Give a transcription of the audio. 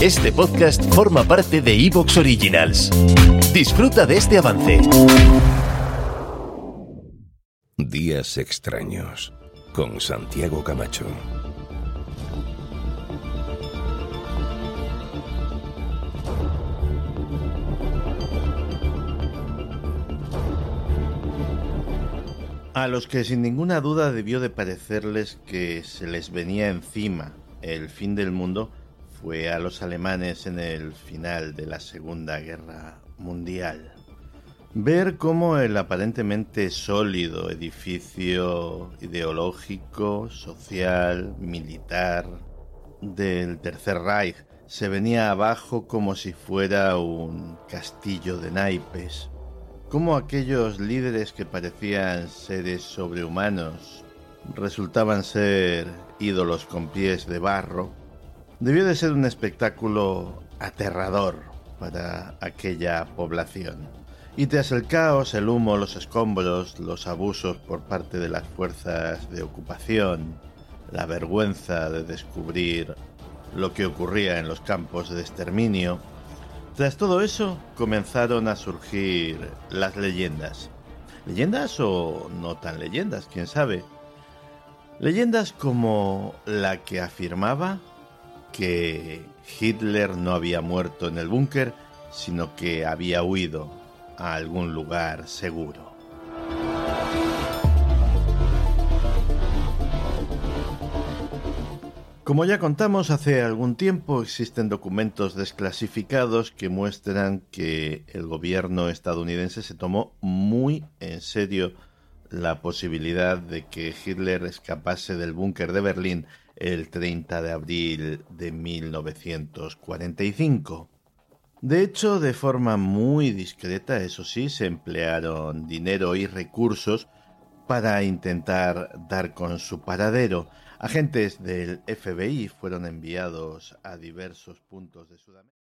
Este podcast forma parte de Evox Originals. Disfruta de este avance. Días extraños con Santiago Camacho. A los que sin ninguna duda debió de parecerles que se les venía encima el fin del mundo fue a los alemanes en el final de la Segunda Guerra Mundial. Ver cómo el aparentemente sólido edificio ideológico, social, militar del Tercer Reich se venía abajo como si fuera un castillo de naipes cómo aquellos líderes que parecían seres sobrehumanos resultaban ser ídolos con pies de barro, debió de ser un espectáculo aterrador para aquella población. Y tras el caos, el humo, los escombros, los abusos por parte de las fuerzas de ocupación, la vergüenza de descubrir lo que ocurría en los campos de exterminio, tras todo eso comenzaron a surgir las leyendas. ¿Leyendas o no tan leyendas? ¿Quién sabe? Leyendas como la que afirmaba que Hitler no había muerto en el búnker, sino que había huido a algún lugar seguro. Como ya contamos, hace algún tiempo existen documentos desclasificados que muestran que el gobierno estadounidense se tomó muy en serio la posibilidad de que Hitler escapase del búnker de Berlín el 30 de abril de 1945. De hecho, de forma muy discreta, eso sí, se emplearon dinero y recursos para intentar dar con su paradero. Agentes del FBI fueron enviados a diversos puntos de Sudamérica.